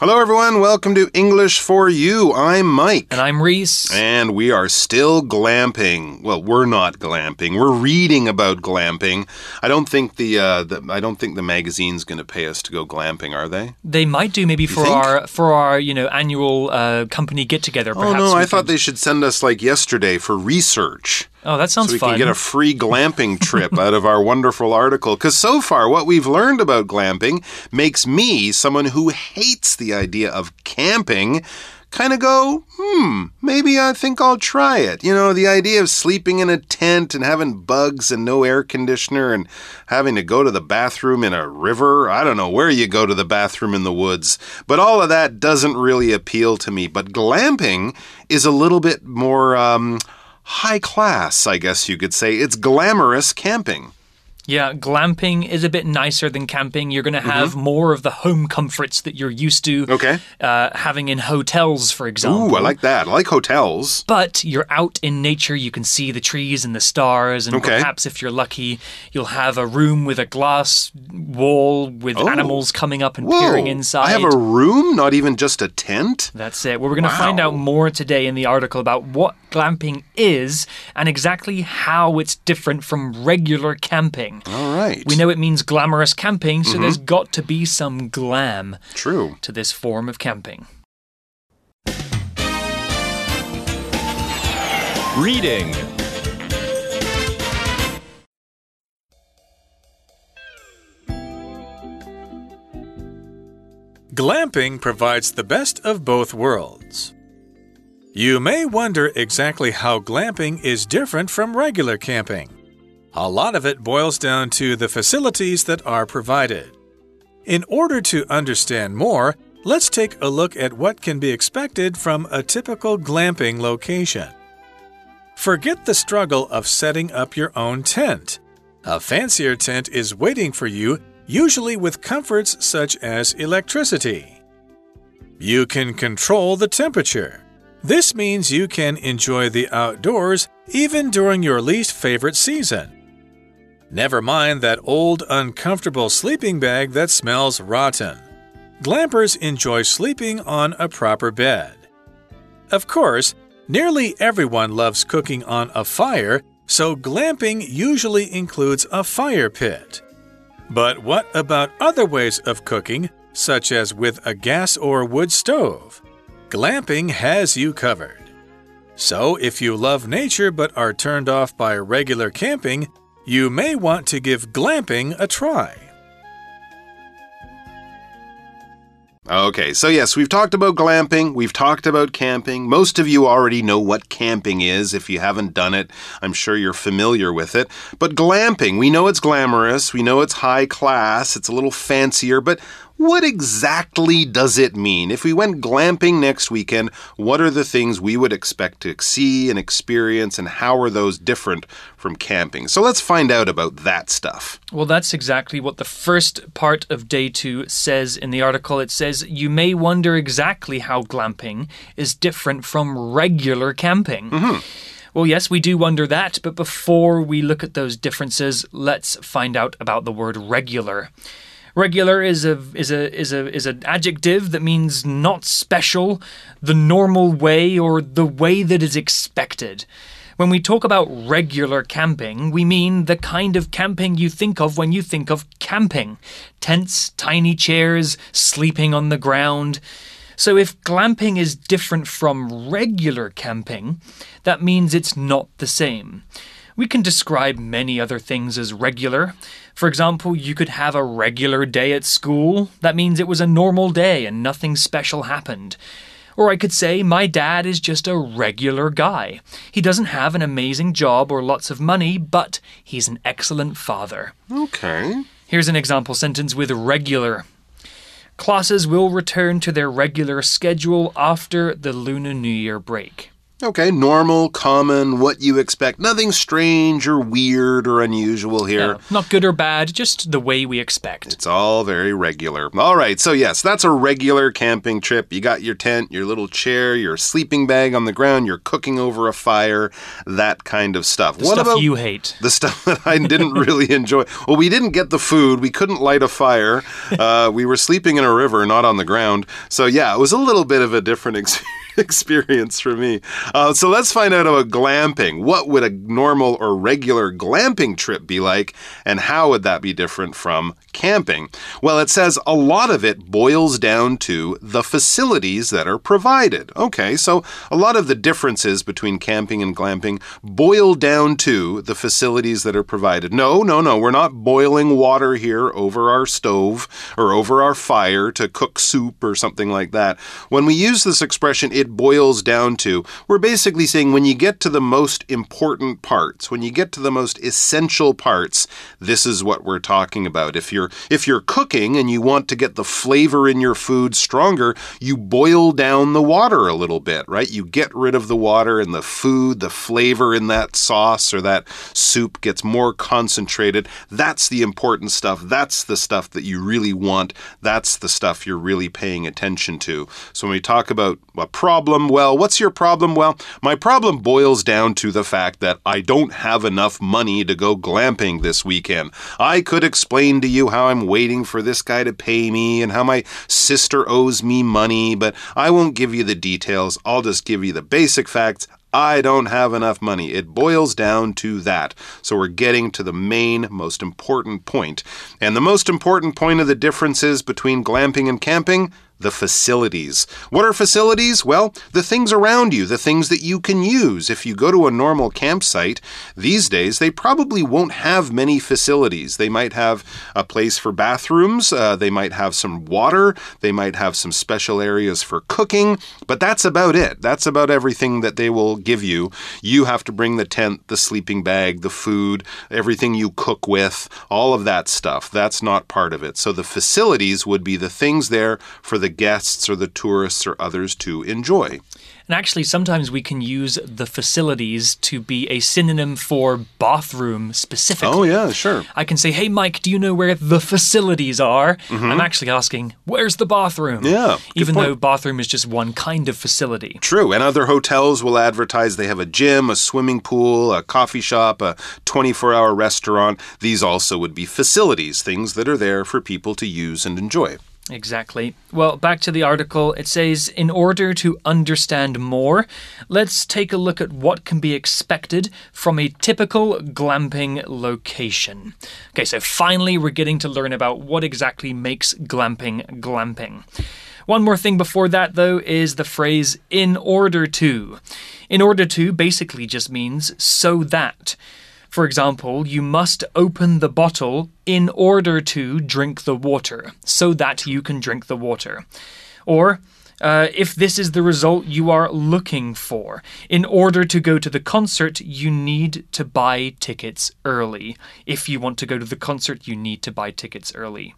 Hello, everyone. Welcome to English for You. I'm Mike. And I'm Reese. And we are still glamping. Well, we're not glamping. We're reading about glamping. I don't think the, uh, the I don't think the magazine's going to pay us to go glamping, are they? They might do maybe for think? our for our you know annual uh, company get together. Oh no, I thought they should send us like yesterday for research. Oh, that sounds so we fun. can get a free glamping trip out of our wonderful article. Because so far, what we've learned about glamping makes me, someone who hates the idea of camping, kind of go, hmm, maybe I think I'll try it. You know, the idea of sleeping in a tent and having bugs and no air conditioner and having to go to the bathroom in a river. I don't know where you go to the bathroom in the woods, but all of that doesn't really appeal to me. But glamping is a little bit more. Um, high class, I guess you could say. It's glamorous camping. Yeah, glamping is a bit nicer than camping. You're going to have more of the home comforts that you're used to. Okay. uh, having in hotels, for example. Ooh, I like that. I like hotels. But you're out in nature, you can see the trees and the stars, and Okay. perhaps if you're lucky, you'll have a room with a glass wall with Oh. animals coming up and Whoa. peering inside. I have a room, not even just a tent. That's it. Well, we're going to find out more today in the article about what glamping is and exactly how it's different from regular camping. All right. We know it means glamorous camping, so mm-hmm. there's got to be some glam True. to this form of camping. Reading. Glamping provides the best of both worlds. You may wonder exactly how glamping is different from regular camping. A lot of it boils down to the facilities that are provided. In order to understand more, let's take a look at what can be expected from a typical glamping location. Forget the struggle of setting up your own tent. A fancier tent is waiting for you, usually with comforts such as electricity. You can control the temperature. This means you can enjoy the outdoors even during your least favorite season. Never mind that old, uncomfortable sleeping bag that smells rotten. Glampers enjoy sleeping on a proper bed. Of course, nearly everyone loves cooking on a fire, so glamping usually includes a fire pit. But what about other ways of cooking, such as with a gas or wood stove? Glamping has you covered. So, if you love nature but are turned off by regular camping, you may want to give glamping a try. Okay, so yes, we've talked about glamping, we've talked about camping. Most of you already know what camping is. If you haven't done it, I'm sure you're familiar with it. But glamping, we know it's glamorous, we know it's high class, it's a little fancier, but what exactly does it mean? If we went glamping next weekend, what are the things we would expect to see and experience, and how are those different from camping? So let's find out about that stuff. Well, that's exactly what the first part of day two says in the article. It says, You may wonder exactly how glamping is different from regular camping. Mm-hmm. Well, yes, we do wonder that, but before we look at those differences, let's find out about the word regular. Regular is a is a is a is an adjective that means not special, the normal way or the way that is expected. When we talk about regular camping, we mean the kind of camping you think of when you think of camping. Tents, tiny chairs, sleeping on the ground. So if glamping is different from regular camping, that means it's not the same. We can describe many other things as regular. For example, you could have a regular day at school. That means it was a normal day and nothing special happened. Or I could say, my dad is just a regular guy. He doesn't have an amazing job or lots of money, but he's an excellent father. Okay. Here's an example sentence with regular. Classes will return to their regular schedule after the Lunar New Year break. Okay, normal, common, what you expect. Nothing strange or weird or unusual here. Yeah, not good or bad, just the way we expect. It's all very regular. All right, so yes, that's a regular camping trip. You got your tent, your little chair, your sleeping bag on the ground, you're cooking over a fire, that kind of stuff. The what stuff about you hate? The stuff that I didn't really enjoy. Well, we didn't get the food, we couldn't light a fire, uh, we were sleeping in a river, not on the ground. So, yeah, it was a little bit of a different experience. experience for me. Uh, so let's find out about glamping. What would a normal or regular glamping trip be like, and how would that be different from camping? Well, it says a lot of it boils down to the facilities that are provided. Okay, so a lot of the differences between camping and glamping boil down to the facilities that are provided. No, no, no, we're not boiling water here over our stove or over our fire to cook soup or something like that. When we use this expression, it it boils down to. We're basically saying when you get to the most important parts, when you get to the most essential parts, this is what we're talking about. If you're if you're cooking and you want to get the flavor in your food stronger, you boil down the water a little bit, right? You get rid of the water and the food, the flavor in that sauce or that soup gets more concentrated. That's the important stuff. That's the stuff that you really want. That's the stuff you're really paying attention to. So when we talk about a problem? Well, what's your problem? Well, my problem boils down to the fact that I don't have enough money to go glamping this weekend. I could explain to you how I'm waiting for this guy to pay me and how my sister owes me money, but I won't give you the details. I'll just give you the basic facts. I don't have enough money. It boils down to that. So we're getting to the main, most important point. And the most important point of the differences between glamping and camping the facilities. What are facilities? Well, the things around you, the things that you can use. If you go to a normal campsite these days, they probably won't have many facilities. They might have a place for bathrooms, uh, they might have some water, they might have some special areas for cooking, but that's about it. That's about everything that they will give you. You have to bring the tent, the sleeping bag, the food, everything you cook with, all of that stuff. That's not part of it. So the facilities would be the things there for the the guests or the tourists or others to enjoy. And actually, sometimes we can use the facilities to be a synonym for bathroom specifically. Oh, yeah, sure. I can say, hey, Mike, do you know where the facilities are? Mm -hmm. I'm actually asking, where's the bathroom? Yeah. Even point. though bathroom is just one kind of facility. True. And other hotels will advertise they have a gym, a swimming pool, a coffee shop, a 24 hour restaurant. These also would be facilities, things that are there for people to use and enjoy. Exactly. Well, back to the article. It says In order to understand more, let's take a look at what can be expected from a typical glamping location. Okay, so finally, we're getting to learn about what exactly makes glamping glamping. One more thing before that, though, is the phrase in order to. In order to basically just means so that. For example, you must open the bottle in order to drink the water, so that you can drink the water. Or, uh, if this is the result you are looking for. In order to go to the concert, you need to buy tickets early. If you want to go to the concert, you need to buy tickets early.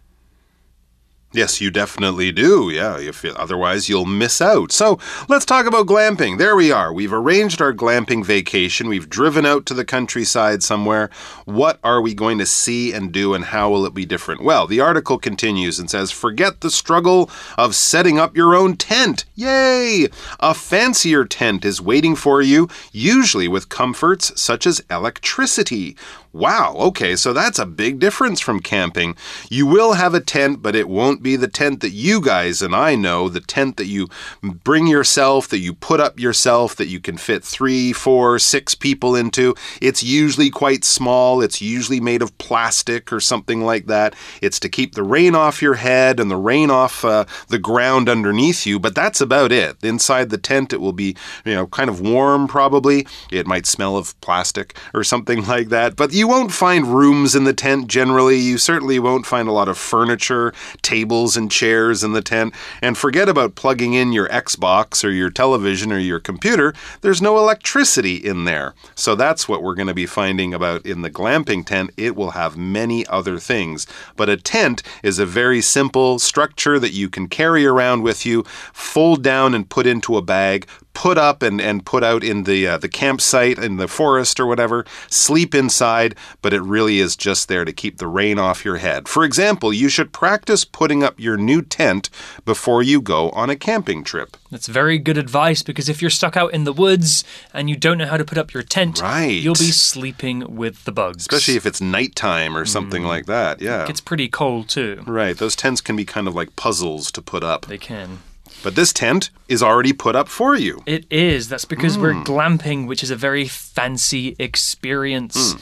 Yes, you definitely do. Yeah, if otherwise you'll miss out. So let's talk about glamping. There we are. We've arranged our glamping vacation. We've driven out to the countryside somewhere. What are we going to see and do, and how will it be different? Well, the article continues and says, "Forget the struggle of setting up your own tent. Yay! A fancier tent is waiting for you, usually with comforts such as electricity." Wow, okay, so that's a big difference from camping. You will have a tent, but it won't be the tent that you guys and I know, the tent that you bring yourself, that you put up yourself, that you can fit three, four, six people into. It's usually quite small, it's usually made of plastic or something like that. It's to keep the rain off your head and the rain off uh, the ground underneath you, but that's about it. Inside the tent, it will be, you know, kind of warm probably. It might smell of plastic or something like that, but you won't find rooms in the tent generally. You certainly won't find a lot of furniture, tables, and chairs in the tent. And forget about plugging in your Xbox or your television or your computer. There's no electricity in there. So that's what we're going to be finding about in the glamping tent. It will have many other things. But a tent is a very simple structure that you can carry around with you, fold down and put into a bag, put up and, and put out in the uh, the campsite in the forest or whatever, sleep inside, but it really is just there to keep the rain off your head. For example, you should practice putting up your new tent before you go on a camping trip. That's very good advice because if you're stuck out in the woods and you don't know how to put up your tent, Right. you'll be sleeping with the bugs. Especially if it's nighttime or something like that. Yeah. it's pretty cold too. Right. Those tents can be kind of like puzzles to put up. They can. But this tent is already put up for you. It is. That's because we're hmm. glamping, which is a very fancy experience. Hmm.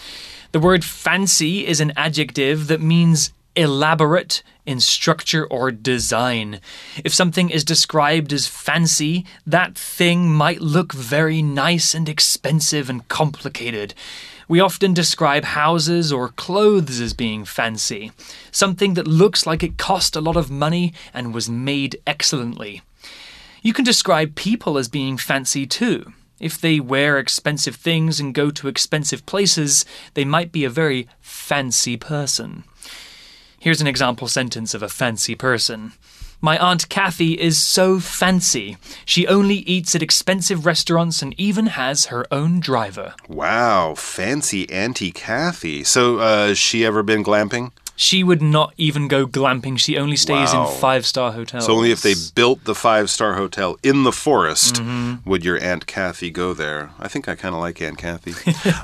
The word fancy is an adjective that means elaborate in structure or design. If something is described as fancy, that thing might look very nice and expensive and complicated. We often describe houses or clothes as being fancy, something that looks like it cost a lot of money and was made excellently. You can describe people as being fancy too. If they wear expensive things and go to expensive places, they might be a very fancy person. Here's an example sentence of a fancy person. My Aunt Kathy is so fancy. She only eats at expensive restaurants and even has her own driver. Wow, fancy Auntie Kathy. So, uh, has she ever been glamping? She would not even go glamping. She only stays Wow. in five star hotels. So only if they built the five star hotel in the forest mm-hmm. would your Aunt Kathy go there. I think I kind of like Aunt Kathy.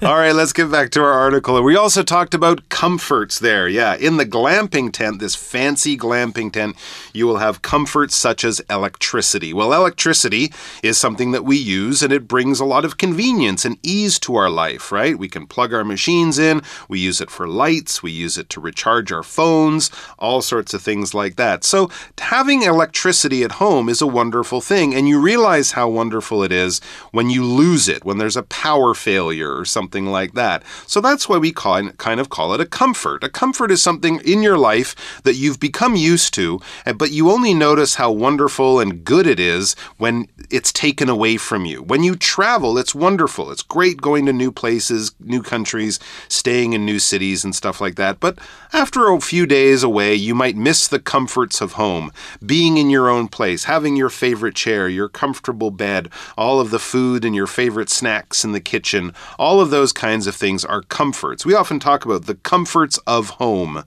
All right, let's get back to our article. We also talked about comforts there. Yeah, in the glamping tent, this fancy glamping tent, you will have comforts such as electricity. Well, electricity is something that we use and it brings a lot of convenience and ease to our life, right? We can plug our machines in, we use it for lights, we use it to recharge our phones, all sorts of things like that. So, having electricity at home is a wonderful thing, and you realize how wonderful it is when you lose it, when there's a power failure or something like that. So, that's why we call, kind of call it a comfort. A comfort is something in your life that you've become used to, eh, but you only notice how wonderful and good it is when it's taken away from you. When you travel, it's wonderful. It's great going to new places, new countries, staying in new cities and stuff like that. But after a few days away, you might miss the comforts of home, being in your own place, having your favorite chair, your comfortable bed, all of the food and your favorite snacks in the kitchen. All of those kinds of things are comforts. We often talk about the comforts of home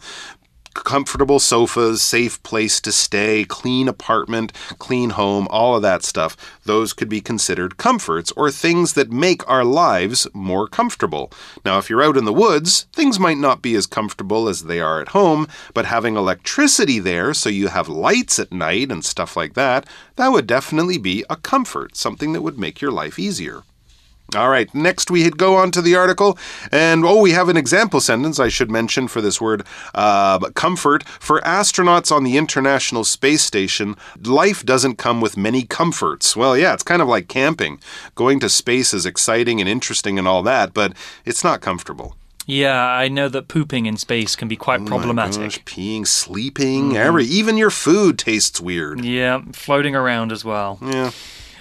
comfortable sofas, safe place to stay, clean apartment, clean home, all of that stuff. Those could be considered comforts or things that make our lives more comfortable. Now, if you're out in the woods, things might not be as comfortable as they are at home, but having electricity there so you have lights at night and stuff like that, that would definitely be a comfort, something that would make your life easier. All right, next we go on to the article, and oh, we have an example sentence I should mention for this word uh, comfort. For astronauts on the International Space Station, life doesn't come with many comforts. Well, yeah, it's kind of like camping. Going to space is exciting and interesting and all that, but it's not comfortable. Yeah, I know that pooping in space can be quite Oh problematic. gosh, peeing, sleeping, every even your food tastes weird. Yeah, floating around as well. Yeah.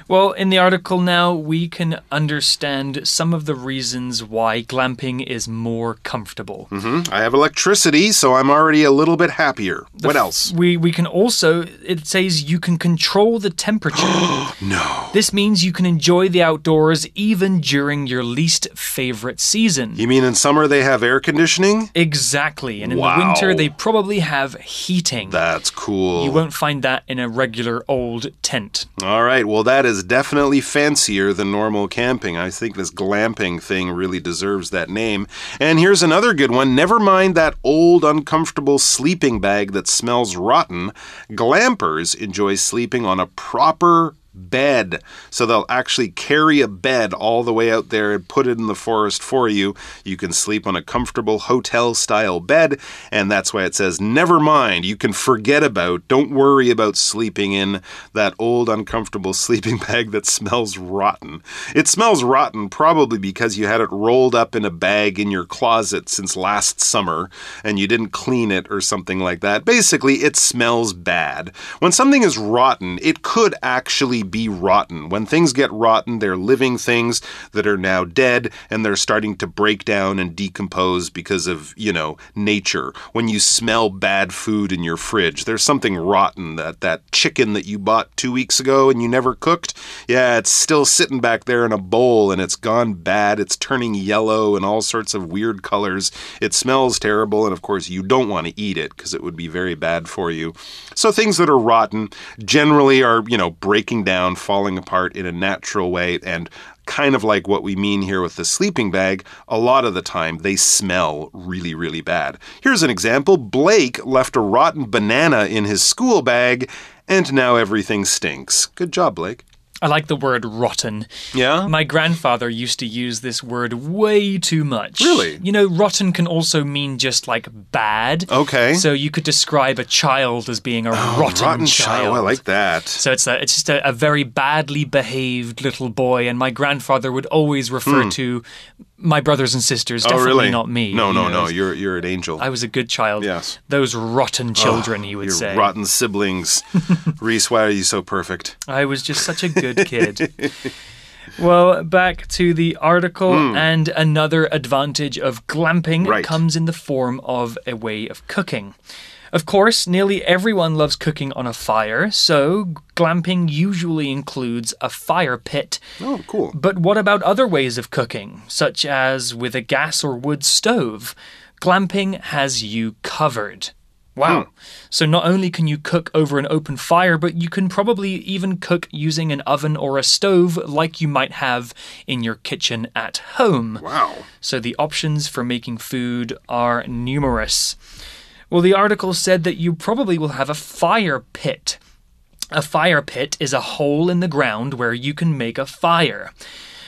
Well, in the article now, we can understand some of the reasons why glamping is more comfortable. hmm I have electricity, so I'm already a little bit happier. What else? We we can also it says you can control the temperature. No. this means you can enjoy the outdoors even during your least favorite season. You mean in summer they have air conditioning? Exactly. And in Wow. the winter they probably have heating. That's cool. You won't find that in a regular old tent. All right, well, that is definitely fancier than normal camping. I think this glamping thing really deserves that name. And here's another good one. Never mind that old, uncomfortable sleeping bag that smells rotten. Glampers enjoy sleeping on a proper bed. So they'll actually carry a bed all the way out there and put it in the forest for you. You can sleep on a comfortable hotel style bed, and that's why it says, never mind. You can forget about, don't worry about sleeping in that old, uncomfortable sleeping bag that smells rotten. It smells rotten probably because you had it rolled up in a bag in your closet since last summer and you didn't clean it or something like that. Basically, it smells bad. When something is rotten, it could actually be rotten. When things get rotten, they're living things that are now dead and they're starting to break down and decompose because of, you know, nature. When you smell bad food in your fridge, there's something rotten that that chicken that you bought 2 weeks ago and you never cooked, yeah, it's still sitting back there in a bowl and it's gone bad. It's turning yellow and all sorts of weird colors. It smells terrible and of course you don't want to eat it because it would be very bad for you. So things that are rotten generally are, you know, breaking down, falling apart in a natural way and kind of like what we mean here with the sleeping bag, a lot of the time they smell really, really bad. Here's an example Blake left a rotten banana in his school bag, and now everything stinks. Good job, Blake. I like the word rotten. Yeah? My grandfather used to use this word way too much. Really? You know, rotten can also mean just like bad. Okay. So you could describe a child as being a oh, rotten, rotten child. child. I like that. So it's a, it's just a, a very badly behaved little boy, and my grandfather would always refer hmm. to my brothers and sisters. Oh, Definitely really? not me. No, no, no. You're you're an angel. I was a good child. Yes. Those rotten ah, children, he would Your say. rotten siblings. Reese, why are you so perfect? I was just such a good kid. well, back to the article, hmm. and another advantage of glamping. Right. comes in the form of a way of cooking. Of course, nearly everyone loves cooking on a fire, so glamping usually includes a fire pit. Oh, cool. But what about other ways of cooking, such as with a gas or wood stove? Glamping has you covered. Wow. Hmm. So not only can you cook over an open fire, but you can probably even cook using an oven or a stove like you might have in your kitchen at home. Wow. So the options for making food are numerous. Well, the article said that you probably will have a fire pit. A fire pit is a hole in the ground where you can make a fire.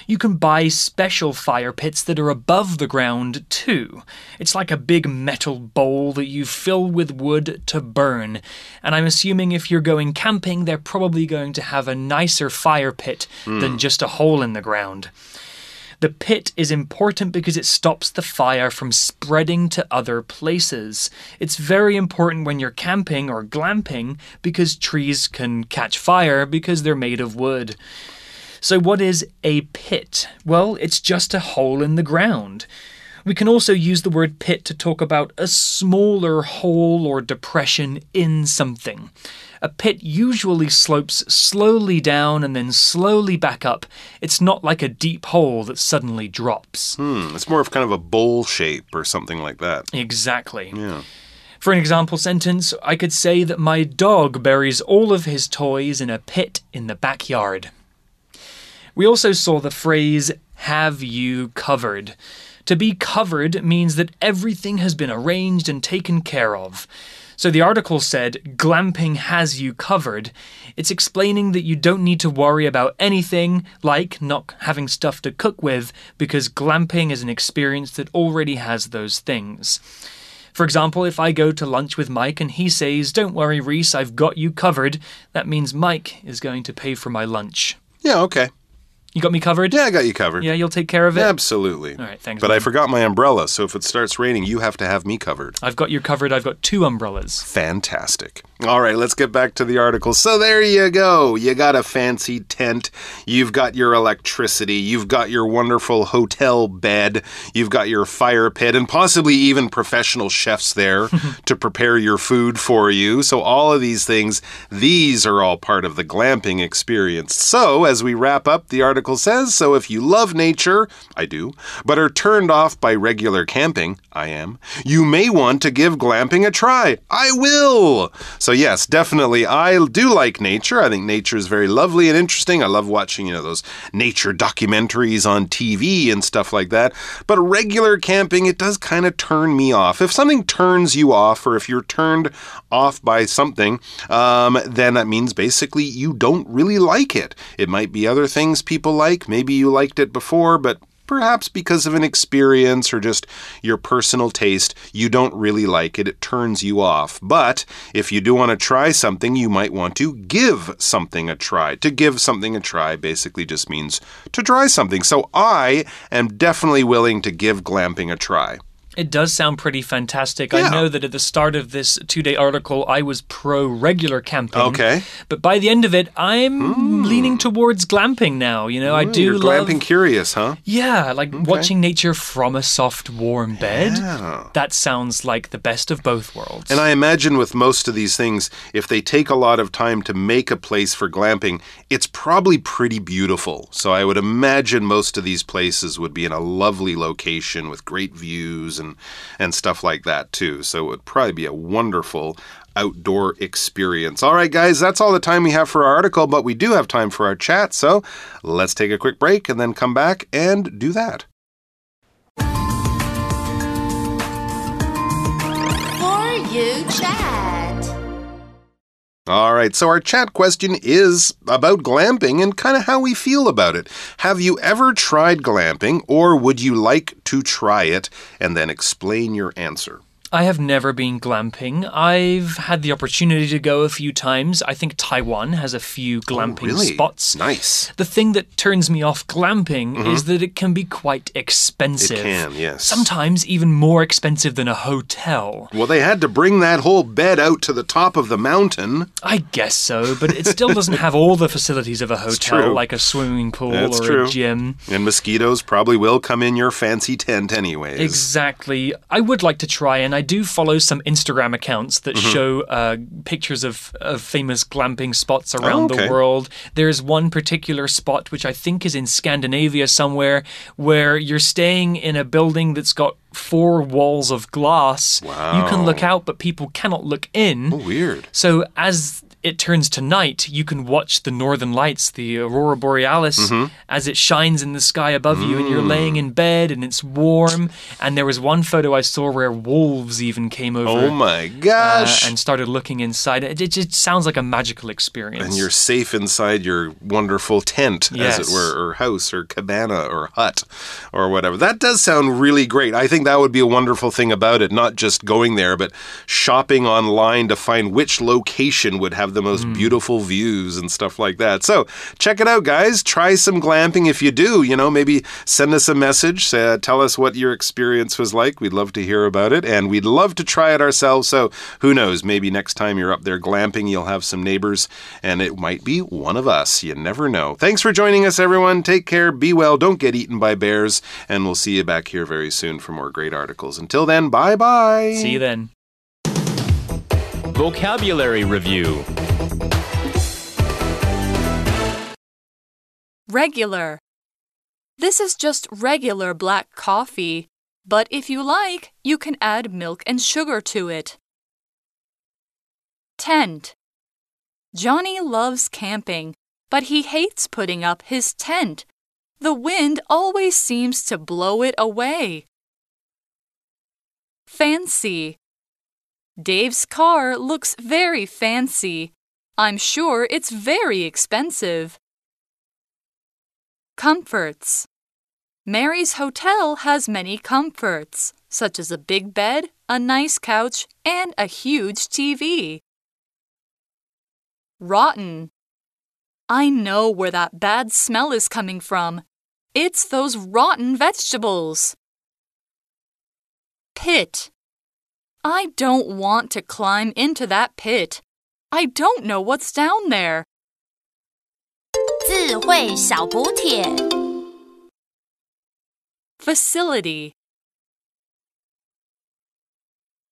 You can buy special fire pits that are above the ground too. It's like a big metal bowl that you fill with wood to burn. And I'm assuming if you're going camping, they're probably going to have a nicer fire pit than hmm. just a hole in the ground. The pit is important because it stops the fire from spreading to other places. It's very important when you're camping or glamping because trees can catch fire because they're made of wood. So, what is a pit? Well, it's just a hole in the ground. We can also use the word pit to talk about a smaller hole or depression in something. A pit usually slopes slowly down and then slowly back up. It's not like a deep hole that suddenly drops. Hmm, it's more of kind of a bowl shape or something like that. Exactly. Yeah. For an example sentence, I could say that my dog buries all of his toys in a pit in the backyard. We also saw the phrase, have you covered. To be covered means that everything has been arranged and taken care of. So the article said, glamping has you covered. It's explaining that you don't need to worry about anything, like not having stuff to cook with, because glamping is an experience that already has those things. For example, if I go to lunch with Mike and he says, Don't worry, Reese, I've got you covered, that means Mike is going to pay for my lunch. Yeah, okay. You got me covered? Yeah, I got you covered. Yeah, you'll take care of it? Absolutely. All right, thanks, But I forgot my umbrella, so if it starts raining, you have to have me covered. I've got you covered. I've got two umbrellas. Fantastic. All right, let's get back to the article. So there you go. You got a fancy tent. You've got your electricity. You've got your wonderful hotel bed. You've got your fire pit, and possibly even professional chefs there to prepare your food for you. So, all of these things, these are all part of the glamping experience. So, as we wrap up, the article says so if you love nature, I do, but are turned off by regular camping, I am, you may want to give glamping a try. I will. So, yes, definitely, I do like nature. I think nature is very lovely and interesting. I love watching, you know, those nature documentaries on TV and stuff like that. But regular camping, it does kind of turn me off. If something turns you off, or if you're turned off by something, um, then that means basically you don't really like it. It might be other things people like. Maybe you liked it before, but perhaps because of an experience or just your personal taste, you don't really like it. It turns you off. But if you do want to try something, you might want to give something a try. To give something a try basically just means to try something. So I am definitely willing to give glamping a try. It does sound pretty fantastic. Yeah. I know that at the start of this two day article, I was pro regular camping. Okay. But by the end of it, I'm hmm. leaning towards glamping now. You know, I do You're love. glamping curious, huh? Yeah, like watching nature from a soft, warm bed. Yeah. That sounds like the best of both worlds. And I imagine with most of these things, if they take a lot of time to make a place for glamping, it's probably pretty beautiful. So I would imagine most of these places would be in a lovely location with great views and, and stuff like that, too. So it would probably be a wonderful outdoor experience. All right, guys, that's all the time we have for our article, but we do have time for our chat. So let's take a quick break and then come back and do that. For You Chat. All right, so our chat question is about glamping and kind of how we feel about it. Have you ever tried glamping, or would you like to try it? And then explain your answer. I have never been glamping. I've had the opportunity to go a few times. I think Taiwan has a few glamping Oh, really? spots. Nice. The thing that turns me off glamping is that it can be quite expensive. Mm-hmm. It can, yes. Sometimes even more expensive than a hotel. Well, they had to bring that whole bed out to the top of the mountain. I guess so, but it still doesn't have all the facilities of a hotel, like a swimming pool That's or true. a gym. And mosquitoes probably will come in your fancy tent, anyways. Exactly. I would like to try, and I do follow some Instagram accounts that Mm-hmm. show uh, pictures of, of famous glamping spots around Oh, okay. the world. There's one particular spot, which I think is in Scandinavia somewhere, where you're staying in a building that's got four walls of glass. You can look out, but people cannot look in. Oh, weird. So as it turns to night, you can watch the northern lights, the aurora borealis, Mm-hmm. as it shines in the sky above you, and you're laying Mm. in bed and it's warm. And there was one photo I saw where wolves even came over. Oh my uh, gosh. and started looking inside. It, it just sounds like a magical experience. and you're safe inside your wonderful tent, as it were, or house, or cabana, or hut, or whatever. That does sound really great. I think that would be a wonderful thing about it, not just going there, but shopping online to find which location would have the most Hmm. beautiful views and stuff like that. So check it out, guys. Try some glamping if you do. You know, maybe send us a message. Uh, tell us what your experience was like. We'd love to hear about it, and we'd love to try it ourselves. So who knows? Maybe next time you're up there glamping, you'll have some neighbors, and it might be one of us. You never know. Thanks for joining us, everyone. Take care. Be well. Don't get eaten by bears, and we'll see you back here very soon for more great articles. Until then, bye bye. See you then. Vocabulary Review Regular. This is just regular black coffee, but if you like, you can add milk and sugar to it. Tent. Johnny loves camping, but he hates putting up his tent. The wind always seems to blow it away. Fancy. Dave's car looks very fancy. I'm sure it's very expensive. Comforts. Mary's hotel has many comforts, such as a big bed, a nice couch, and a huge TV. Rotten. I know where that bad smell is coming from. It's those rotten vegetables. Pit. I don't want to climb into that pit. I don't know what's down there. 智慧小补帖。 Facility.